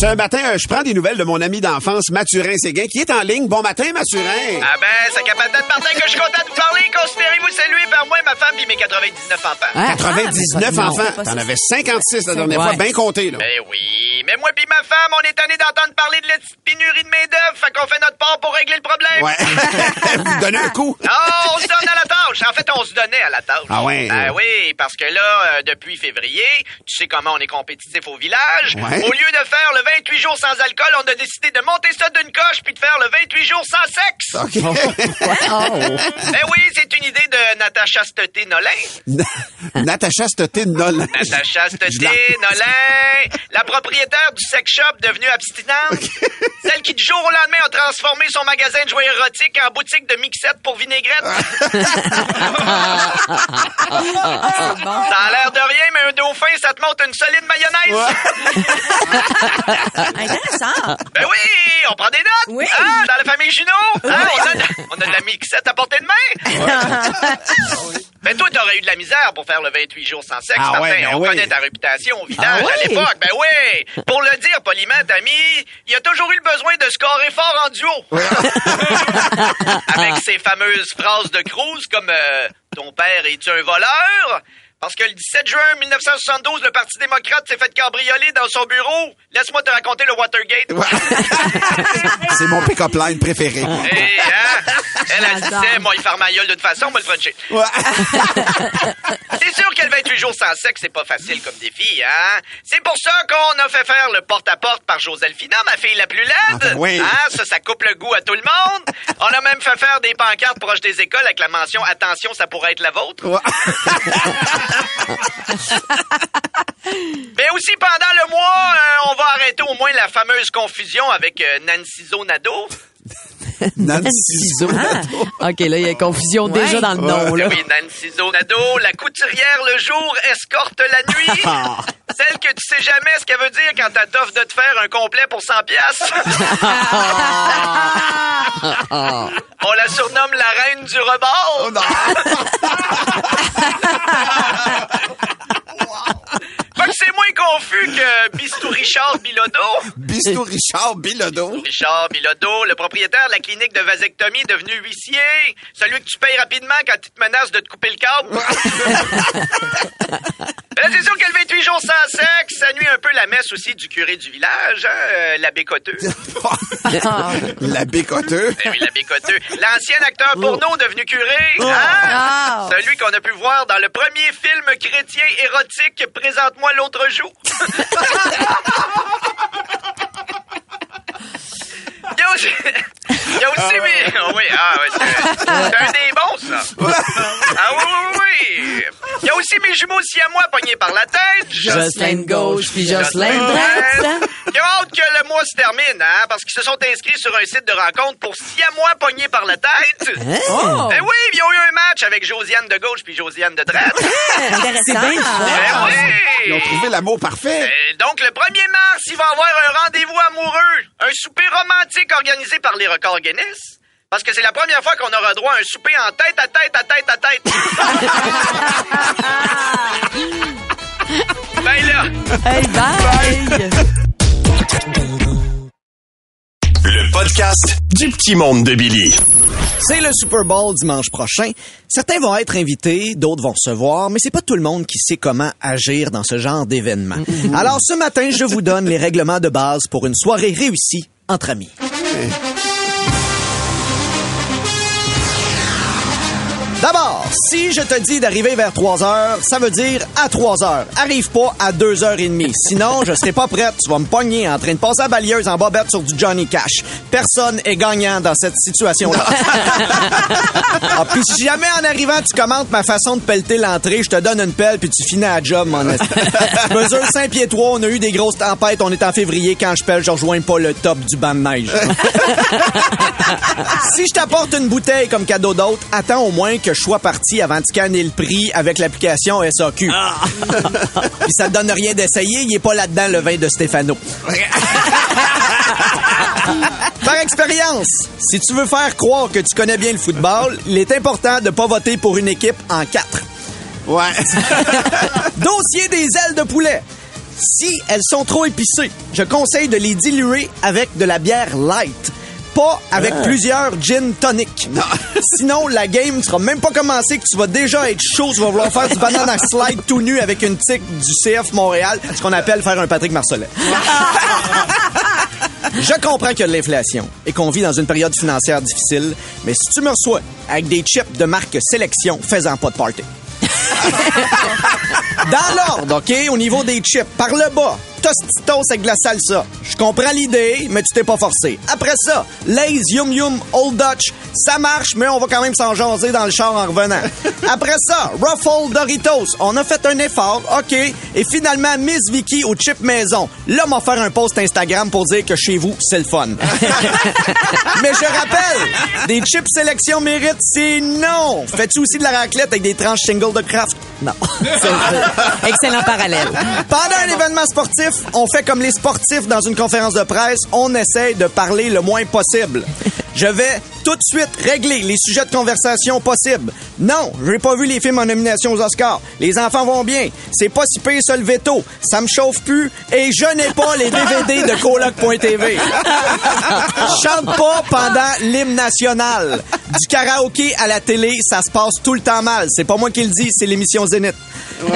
Ce matin, euh, je prends des nouvelles de mon ami d'enfance, Mathurin Séguin, qui est en ligne. Bon matin, Mathurin. Ah ben, c'est capitaine Martin que je suis content de vous parler. Considérez-vous salué par moi, ma femme et mes 99 enfants. Hein? 99 Non, enfants. pas T'en avais 56 la dernière Ouais. fois, bien compté, là. Ben oui, mais moi puis ma femme, on est tanné d'entendre parler de la petite pénurie de main-d'œuvre, fait qu'on fait notre part pour régler le problème. Ouais. Vous donnez un coup. Non, on se donne à la tâche. En fait, on se donnait à la tâche. Ah ouais? Ben oui, parce que là, euh, depuis février, tu sais comment on est compétitif au village. Ouais. Au lieu de faire le 28 jours sans alcool, on a décidé de monter ça d'une coche puis de faire le 28 jours sans sexe. OK. Ben oui, c'est une idée de Natacha Steté Nolin. Natacha Stoté Nolan. Natacha Steté Nolin, la propriétaire du sex shop devenue abstinente. Celle qui, du jour au lendemain, a transformé son magasin de jouets érotiques en boutique de mixette pour vinaigrette. Ça a l'air de rien, mais un dauphin, ça te monte une solide mayonnaise. Intéressant. Ben oui, on prend des notes. Oui. Hein, dans la famille Junot. Hein, on, a de, on a de la mixette à portée de main. Mais toi, t'aurais eu de la misère pour faire le 28 jours sans sexe, Ah Martin. ouais, ben on oui. connaît ta réputation au village Ah oui? à l'époque. Ben oui. Pour le dire poliment, ami, il a toujours eu le besoin de scorer fort en duo. Avec ses fameuses phrases de Cruz comme euh, Ton père est-tu un voleur? Parce que le 17 juin 1972, le Parti démocrate s'est fait cambrioler dans son bureau. Laisse-moi te raconter le Watergate. C'est mon pick-up line préféré. Et, hein? Elle, elle J'adore. disait, moi, il ferme ma gueule de toute façon, moi, le Frenchie. Ouais. C'est sûr que le 28 jours sans sexe, c'est pas facile comme défi, hein? C'est pour ça qu'on a fait faire le porte-à-porte par Joselphina, ma fille la plus laide. Ah, oui. Hein? Ça, ça coupe le goût à tout le monde. On a même fait faire des pancartes proches des écoles avec la mention « Attention, ça pourrait être la vôtre Ouais. ». Mais aussi, pendant le mois, euh, on va arrêter au moins la fameuse confusion avec euh, Nancy Zonado. Nancy Ciseaux. Zonado. OK, là, il y a confusion Ouais. déjà dans le nom, là. Oui, Nancy Zonado, la couturière le jour, escorte la nuit. Ah. Celle que tu sais jamais ce qu'elle veut dire quand elle t'offre de te faire un complet pour 100 piastres. On la surnomme la reine du rebord. Oh non. Fait que c'est moins confus que Bistou Richard Bilodeau. Bistou Richard Bilodeau. Richard Bilodeau, le propriétaire de la clinique de vasectomie devenu huissier. Celui que tu payes rapidement quand il te menace de te couper le câble. Ben, c'est sûr que le 28 jours sans sexe, ça nuit un peu la messe aussi du curé du village, hein, euh, l'abbé Coteux. La bécoteux. Ben oui, l'abbé Coteux. L'ancien acteur porno devenu curé. Hein? Ah. Celui qu'on a pu voir dans le premier film chrétien érotique Présente-moi l'autre jour. Il y a aussi, il y a aussi mais- ah oui, ah, ouais, c'est un des bons, ça. Ah oui, oui, oui. Il y a aussi mes jumeaux siamois pognés par la tête. Jocelyne gauche, puis Jocelyne Jocelyn droite. Qui ont hâte que le mois se termine, hein, parce qu'ils se sont inscrits sur un site de rencontre pour siamois pognés par la tête. Oh! Ben oui, ils ont eu un match avec Josiane de gauche puis Josiane de droite. Intéressant. C'est bien. Ben Ils ont oui. trouvé l'amour parfait. Euh, donc, le 1er mars, il va y avoir un rendez-vous amoureux, un souper romantique organisé par les records Guinness. Parce que c'est la première fois qu'on aura droit à un souper en tête à tête à tête à tête. ben là, Hey, bye! Le podcast du petit monde de Billy. C'est le Super Bowl dimanche prochain. Certains vont être invités, d'autres vont recevoir, mais c'est pas tout le monde qui sait comment agir dans ce genre d'événement. Alors ce matin, je vous donne les règlements de base pour une soirée réussie entre amis. D'abord, si je te dis d'arriver vers 3 heures, ça veut dire à 3 heures. Arrive pas à 2 heures et demie. Sinon, je serai pas prête. Tu vas me pogner en train de passer à balieuse en bobette sur du Johnny Cash. Personne est gagnant dans cette situation-là. ah, puis si jamais en arrivant, tu commentes ma façon de pelleter l'entrée, je te donne une pelle puis tu finis à job, mon esti. Je mesure 5 pieds 3, on a eu des grosses tempêtes, on est en février, quand je pelle, je rejoins pas le top du banc de neige. si je t'apporte une bouteille comme cadeau d'autre, attends au moins que que je sois parti avant de scanner le prix avec l'application SAQ. Puis ça te donne rien d'essayer, il est pas là-dedans le vin de Stéphano. Par expérience, si tu veux faire croire que tu connais bien le football, il est important de pas voter pour une équipe en quatre. Ouais. Dossier des ailes de poulet. Si elles sont trop épicées, je conseille de les diluer avec de la bière light. Pas avec plusieurs gin tonic. Sinon, la game sera même pas commencée que tu vas déjà être chaud, tu vas vouloir faire du banana slide tout nu avec une tique du CF Montréal, ce qu'on appelle faire un Patrick Marcellet. Je comprends qu'il y a de l'inflation et qu'on vit dans une période financière difficile, mais si tu me reçois avec des chips de marque Sélection, fais-en pas de party. Dans l'ordre, OK, au niveau des chips, par le bas, Tostitos avec de la salsa. Je comprends l'idée, mais tu t'es pas forcé. Après ça, Lay's Yum Yum Old Dutch, ça marche, mais on va quand même s'en jaser dans le char en revenant. Après ça, Ruffle Doritos, on a fait un effort, OK? Et finalement, Miss Vicky au chip maison. Là, m'a faire un post Instagram pour dire que chez vous, c'est le fun. mais je rappelle, des chips sélection mérite, c'est non. Fais-tu aussi de la raclette avec des tranches single de craft? Non. Excellent parallèle. Pendant un événement sportif, on fait comme les sportifs dans une conférence de presse, on essaie de parler le moins possible. Je vais tout de suite régler les sujets de conversation possibles. Non, j'ai pas vu les films en nomination aux Oscars. Les enfants vont bien. C'est pas si pire ça le veto. Ça me chauffe plus et je n'ai pas les DVD de coloc.tv. Chante pas pendant l'hymne national. Du karaoké à la télé, ça se passe tout le temps mal. C'est pas moi qui le dis, c'est l'émission Zénith.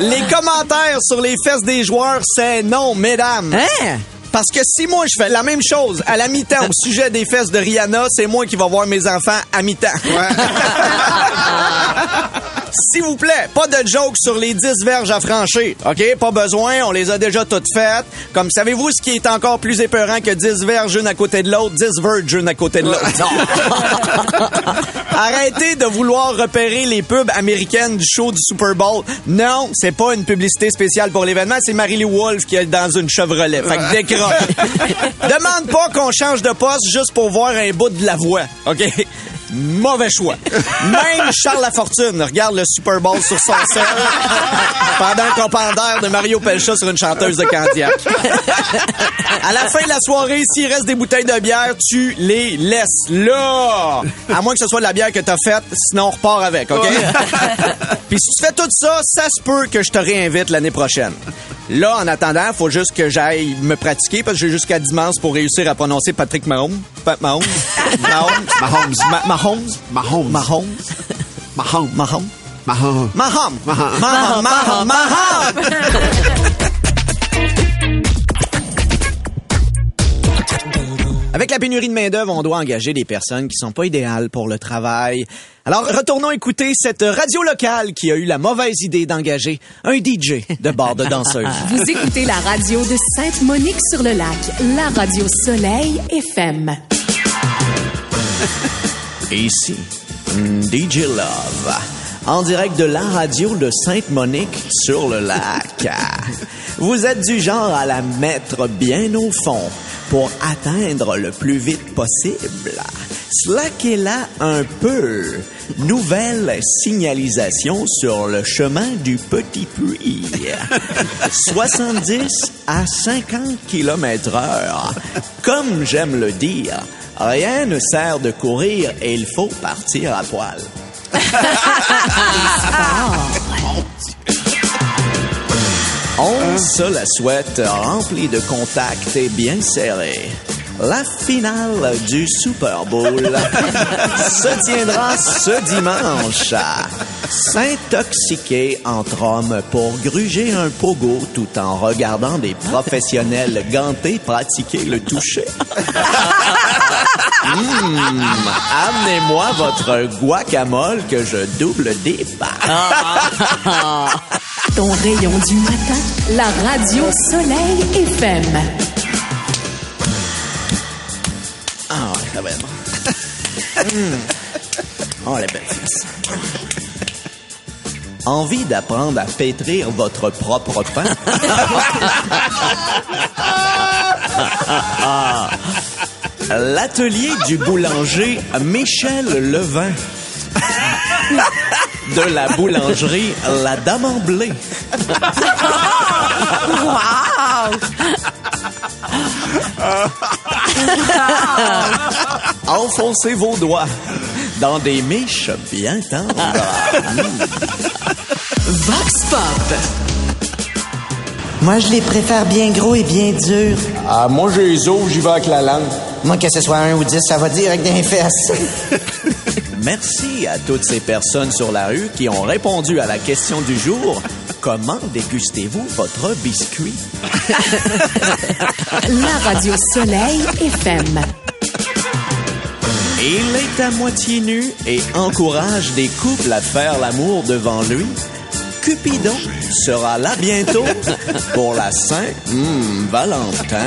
Les commentaires sur les fesses des joueurs, c'est non, mesdames. Hein? Parce que si moi je fais la même chose à la mi-temps au sujet des fesses de Rihanna, c'est moi qui va voir mes enfants à mi-temps. S'il vous plaît, pas de joke sur les 10 verges à franchir. OK? Pas besoin, on les a déjà toutes faites. Comme savez-vous ce qui est encore plus épeurant que 10 verges une à côté de l'autre, 10 verges une à côté de l'autre? Arrêtez de vouloir repérer les pubs américaines du show du Super Bowl. Non, c'est pas une publicité spéciale pour l'événement, c'est Marie-Lou Wolfe qui est dans une Chevrolet. Fait que décroche. Demande pas qu'on change de poste juste pour voir un bout de la voix. OK? Mauvais choix. Même Charles Lafortune regarde le Super Bowl sur son sel pendant qu'on pendère de Mario Pelcha sur une chanteuse de Candiac. À la fin de la soirée, s'il reste des bouteilles de bière, tu les laisses là. À moins que ce soit de la bière que t'as faite, sinon on repart avec, OK? Puis si tu fais tout ça, ça se peut que je te réinvite l'année prochaine. Là, en attendant, faut juste que j'aille me pratiquer parce que j'ai jusqu'à dimanche pour réussir à prononcer Patrick Mahomes. Pa- Mahomes? Mahomes? Mahomes. Ma- Mahomes? Mahomes. Mahomes? Mahomes. Mahomes? Mahomes. Mahomes? Mahomes? Mahomes? Mahomes? Avec la pénurie de main-d'œuvre, on doit engager des personnes qui sont pas idéales pour le travail. Alors, retournons écouter cette radio locale qui a eu la mauvaise idée d'engager un DJ de bord de danseuse. Vous écoutez la radio de Sainte-Monique-sur-le-Lac, la radio Soleil FM. Ici, DJ Love, en direct de la radio de Sainte-Monique sur le lac. Vous êtes du genre à la mettre bien au fond pour atteindre le plus vite possible. Slackez-la un peu. Nouvelle signalisation sur le chemin du Petit Puy. 70 à 50 km heure. Comme j'aime le dire, rien ne sert de courir et il faut partir à poil. On se la souhaite remplie de contacts et bien serrée. La finale du Super Bowl se tiendra ce dimanche. S'intoxiquer entre hommes pour gruger un pogo tout en regardant des professionnels gantés pratiquer le toucher. Hmm, Amenez-moi votre guacamole que je double dip. Ton rayon du matin, la radio Soleil FM. Ah, ça va être bon. Oh, les belles. Envie d'apprendre à pétrir votre propre pain? L'atelier du boulanger Michel Levin. De la boulangerie La Dame en blé. Wow! Enfoncez vos doigts dans des miches bien tendres. Vox Pop. Moi, je les préfère bien gros et bien durs. Ah, moi, j'ai les os, j'y vais avec la langue. Moi, que ce soit un ou dix, ça va dire avec des fesses. Merci à toutes ces personnes sur la rue qui ont répondu à la question du jour. Comment dégustez-vous votre biscuit? La radio Soleil FM. Il est à moitié nu et encourage des couples à faire l'amour devant lui. Cupidon sera là bientôt pour la Saint-Valentin.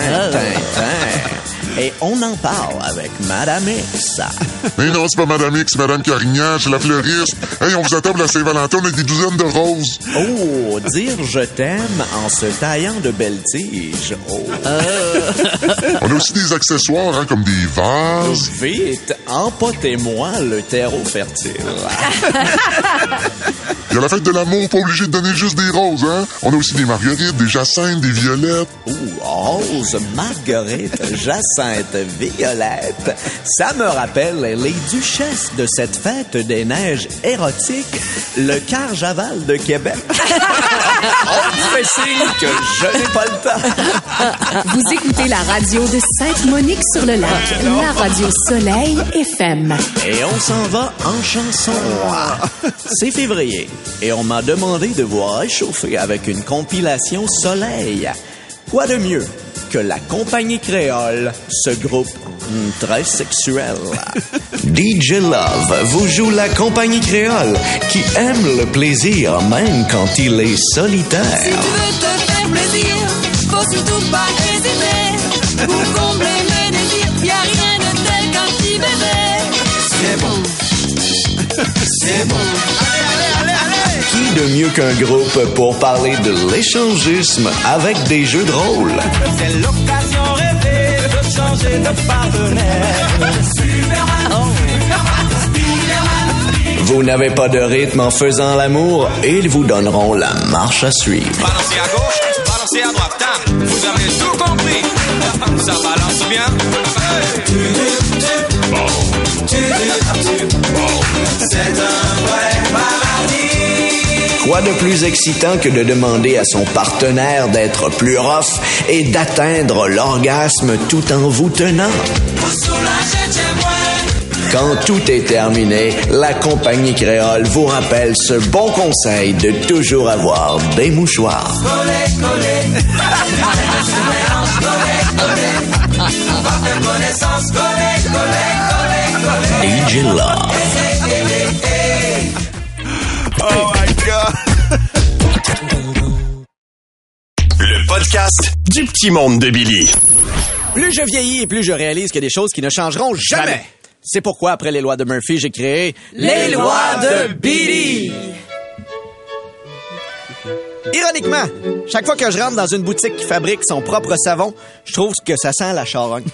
Et on en parle avec Madame X. Mais non, c'est pas Madame X, c'est Madame Carignan, c'est la fleuriste. Hey, on vous attend pour la Saint-Valentin, on a des douzaines de roses. Oh, dire je t'aime en se taillant de belles tiges. Oh. On a aussi des accessoires, hein, comme des vases. Vite, empotez-moi le terreau fertile. Il y a la fête de l'amour, pas obligé de donner juste des roses, hein. On a aussi des marguerites, des jacinthes, des violettes. Ouh, rose, marguerite, jacinthe, violette. Ça me rappelle les duchesses de cette fête des neiges érotiques, le Carjaval de Québec. On me fait signe que je n'ai pas le temps. Vous écoutez la radio de Sainte-Monique-sur-le-Lac. La radio Soleil FM. Et on s'en va en chanson. C'est février et on m'a demandé de vous réchauffer avec une compilation Soleil. Quoi de mieux que la compagnie créole, ce groupe très sexuel. DJ Love vous joue la compagnie créole qui aime le plaisir même quand il est solitaire. veux te faire plaisir, faut surtout pas hésiter. Pour combler mes désirs, y a rien de tel qu'un petit bébé. C'est bon, C'est bon. Qui de mieux qu'un groupe pour parler de l'échangisme avec des jeux de rôle? C'est l'occasion rêvée de changer de partenaire. Superman, Vous n'avez pas de rythme en faisant l'amour, ils vous donneront la marche à suivre. Balancez à gauche, balancez à droite, hein. vous avez tout compris. Ça balance bien. C'est un vrai. Quoi de plus excitant que de demander à son partenaire d'être plus rough et d'atteindre l'orgasme tout en vous tenant? Quand tout est terminé, la compagnie créole vous rappelle ce bon conseil de toujours avoir des mouchoirs. Le podcast du petit monde de Billy. Plus je vieillis et plus je réalise qu'il y a des choses qui ne changeront jamais. Jamais. C'est pourquoi, après les lois de Murphy, j'ai créé Les lois de Billy. Ironiquement, chaque fois que je rentre dans une boutique qui fabrique son propre savon, je trouve que ça sent la charogne.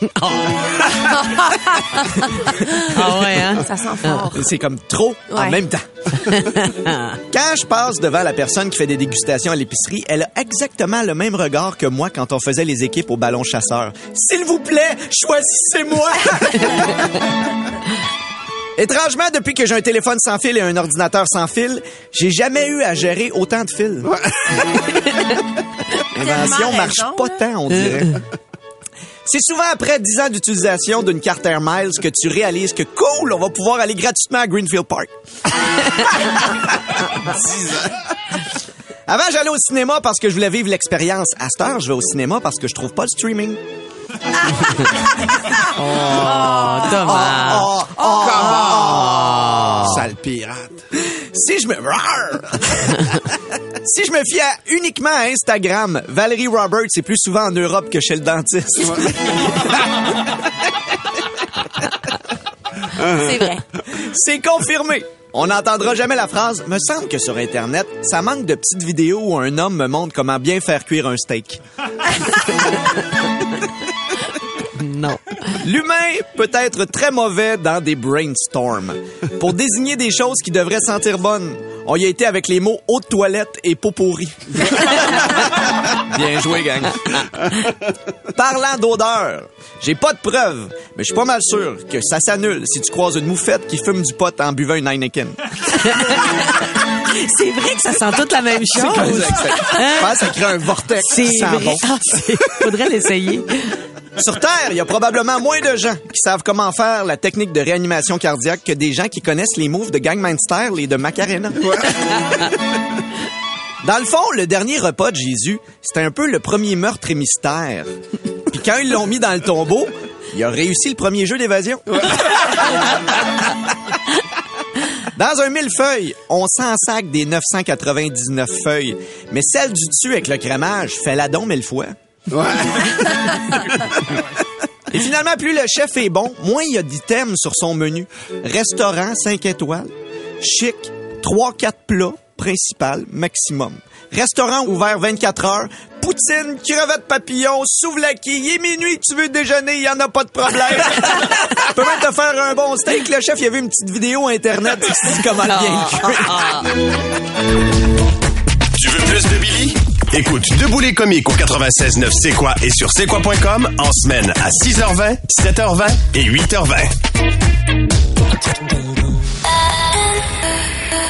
Ah ouais, hein? Ça sent fort. C'est comme trop en même temps. quand je passe devant la personne qui fait des dégustations à l'épicerie, elle a exactement le même regard que moi quand on faisait les équipes au ballon chasseur. S'il vous plaît, choisissez-moi! Étrangement, depuis que j'ai un téléphone sans fil et un ordinateur sans fil, j'ai jamais eu à gérer autant de fils. L'invention marche raison, pas là. tant, on dirait. C'est souvent après 10 ans d'utilisation d'une carte Air Miles que tu réalises que cool, on va pouvoir aller gratuitement à Greenfield Park. 10 ans. Avant, j'allais au cinéma parce que je voulais vivre l'expérience. À cette heure, je vais au cinéma parce que je trouve pas le streaming. Oh, dommage. Sale pirate. Si je me... si je me fie à- uniquement à Instagram, Valérie Roberts est plus souvent en Europe que chez le dentiste. C'est vrai. C'est confirmé. On n'entendra jamais la phrase. Me semble que sur Internet, ça manque de petites vidéos où un homme me montre comment bien faire cuire un steak. non. L'humain peut être très mauvais dans des brainstorms. Pour désigner des choses qui devraient sentir bonnes, on y a été avec les mots eau de toilette et peau pourrie. Bien joué, gang. Parlant d'odeur, j'ai pas de preuves, mais je suis pas mal sûr que ça s'annule si tu croises une moufette qui fume du pot en buvant une Heineken. C'est vrai que ça sent toute la même chose. Je pense que ça crée un vortex C'est vrai. bon. Ah, faudrait l'essayer. Sur Terre, il y a probablement moins de gens qui savent comment faire la technique de réanimation cardiaque que des gens qui connaissent les moves de Gangnam Style et de Macarena. Dans le fond, le dernier repas de Jésus, c'était un peu le premier meurtre et mystère. Puis quand ils l'ont mis dans le tombeau, il a réussi le premier jeu d'évasion. Dans un millefeuille, on s'en sac des 999 feuilles, mais celle du dessus avec le crémage fait la don mille fois. Et finalement, plus le chef est bon, moins il y a d'items sur son menu. Restaurant 5 étoiles, chic, 3-4 plats, principal, maximum. Restaurant ouvert 24 heures, poutine, crevette papillon, souvlaki, il est minuit, tu veux déjeuner, il y en a pas de problème. tu peux même te faire un bon steak. Le chef, il y avait une petite vidéo Internet qui se dit comment bien le cuire. Tu veux plus de? Écoute Debout les comiques au 96.9 C'est quoi et sur c'est en semaine à 6h20, 7h20 et 8h20.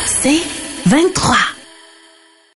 C'est 23.